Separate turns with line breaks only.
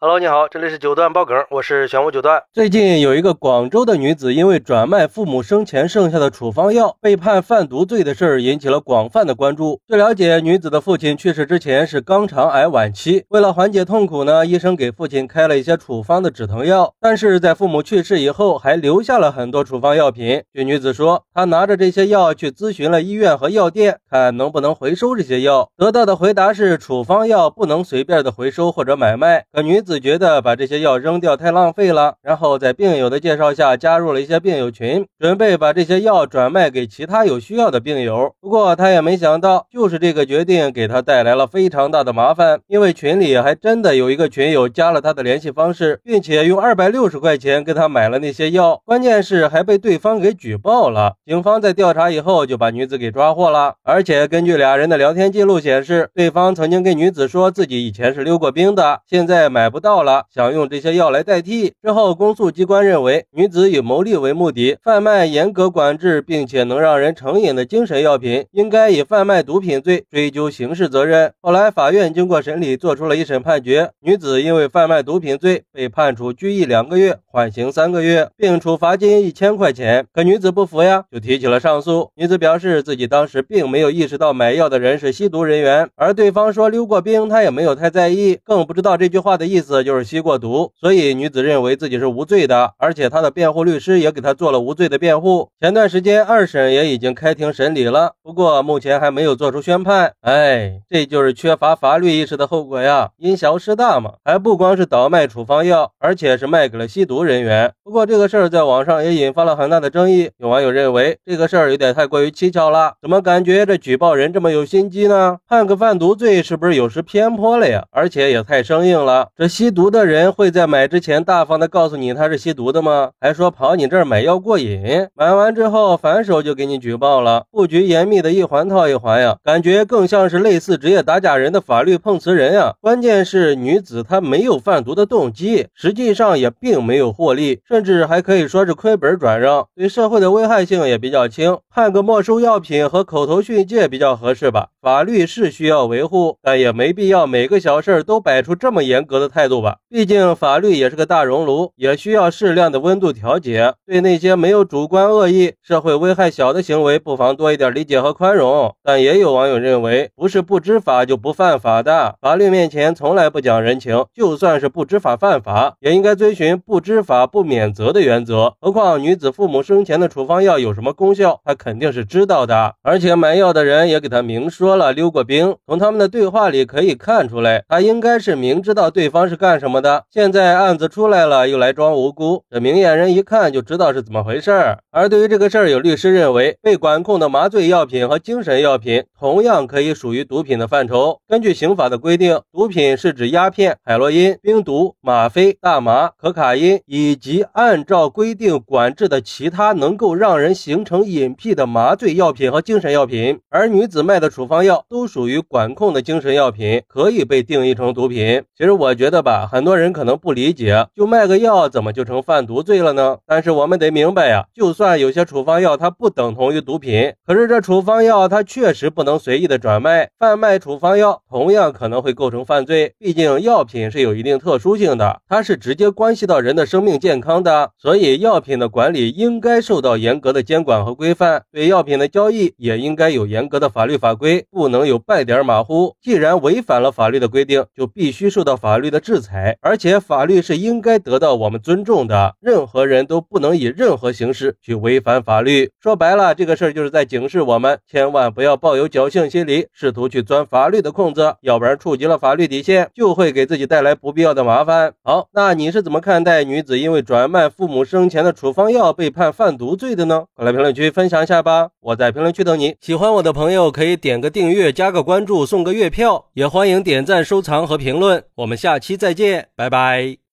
Hello，你好，这里是九段爆梗，我是玄武九段。
最近有一个广州的女子因为转卖父母生前剩下的处方药被判贩毒罪的事儿引起了广泛的关注。据了解，女子的父亲去世之前是肛肠癌晚期，为了缓解痛苦呢，医生给父亲开了一些处方的止疼药，但是在父母去世以后还留下了很多处方药品。据女子说，她拿着这些药去咨询了医院和药店，看能不能回收这些药，得到的回答是处方药不能随便的回收或者买卖。可女子自觉得把这些药扔掉太浪费了，然后在病友的介绍下加入了一些病友群，准备把这些药转卖给其他有需要的病友。不过他也没想到，就是这个决定给他带来了非常大的麻烦，因为群里还真的有一个群友加了他的联系方式，并且用二百六十块钱跟他买了那些药，关键是还被对方给举报了。警方在调查以后就把女子给抓获了，而且根据俩人的聊天记录显示，对方曾经跟女子说自己以前是溜过冰的，现在买不到了。想用这些药来代替之后，公诉机关认为女子以牟利为目的，贩卖严格管制并且能让人成瘾的精神药品，应该以贩卖毒品罪追究刑事责任。后来法院经过审理，作出了一审判决，女子因为贩卖毒品罪被判处拘役两个月，缓刑三个月，并处罚金一千块钱。可女子不服呀，就提起了上诉。女子表示自己当时并没有意识到买药的人是吸毒人员，而对方说溜过冰，她也没有太在意，更不知道这句话的意思就是。吸过毒，所以女子认为自己是无罪的，而且她的辩护律师也给她做了无罪的辩护。前段时间二审也已经开庭审理了，不过目前还没有做出宣判。哎，这就是缺乏法律意识的后果呀！因小失大嘛，还不光是倒卖处方药，而且是卖给了吸毒人员。不过这个事儿在网上也引发了很大的争议，有网友认为这个事儿有点太过于蹊跷了，怎么感觉这举报人这么有心机呢？判个贩毒罪是不是有失偏颇了呀？而且也太生硬了，这吸毒的。人会在买之前大方的告诉你他是吸毒的吗？还说跑你这儿买药过瘾，买完之后反手就给你举报了，布局严密的一环套一环呀，感觉更像是类似职业打假人的法律碰瓷人呀。关键是女子她没有贩毒的动机，实际上也并没有获利，甚至还可以说是亏本转让，对社会的危害性也比较轻，判个没收药品和口头训诫比较合适吧。法律是需要维护，但也没必要每个小事都摆出这么严格的态度度吧。毕竟法律也是个大熔炉，也需要适量的温度调节。对那些没有主观恶意、社会危害小的行为，不妨多一点理解和宽容。但也有网友认为，不是不知法就不犯法的，法律面前从来不讲人情。就算是不知法犯法，也应该遵循不知法不免责的原则。何况女子父母生前的处方药有什么功效，她肯定是知道的。而且买药的人也给她明说了溜过冰，从他们的对话里可以看出来，他应该是明知道对方是干什么。的现在案子出来了，又来装无辜，这明眼人一看就知道是怎么回事儿。而对于这个事儿，有律师认为，被管控的麻醉药品和精神药品同样可以属于毒品的范畴。根据刑法的规定，毒品是指鸦片、海洛因、冰毒、吗啡、大麻、可卡因以及按照规定管制的其他能够让人形成瘾癖的麻醉药品和精神药品。而女子卖的处方药都属于管控的精神药品，可以被定义成毒品。其实我觉得吧，很。很多人可能不理解，就卖个药怎么就成贩毒罪了呢？但是我们得明白呀，就算有些处方药它不等同于毒品，可是这处方药它确实不能随意的转卖，贩卖处方药同样可能会构成犯罪。毕竟药品是有一定特殊性的，它是直接关系到人的生命健康的，所以药品的管理应该受到严格的监管和规范。对药品的交易也应该有严格的法律法规，不能有半点马虎。既然违反了法律的规定，就必须受到法律的制裁。而且法律是应该得到我们尊重的，任何人都不能以任何形式去违反法律。说白了，这个事儿就是在警示我们，千万不要抱有侥幸心理，试图去钻法律的空子，要不然触及了法律底线，就会给自己带来不必要的麻烦。好，那你是怎么看待女子因为转卖父母生前的处方药被判贩毒罪的呢？快来评论区分享一下吧，我在评论区等你。喜欢我的朋友可以点个订阅，加个关注，送个月票，也欢迎点赞、收藏和评论。我们下期再见。拜拜。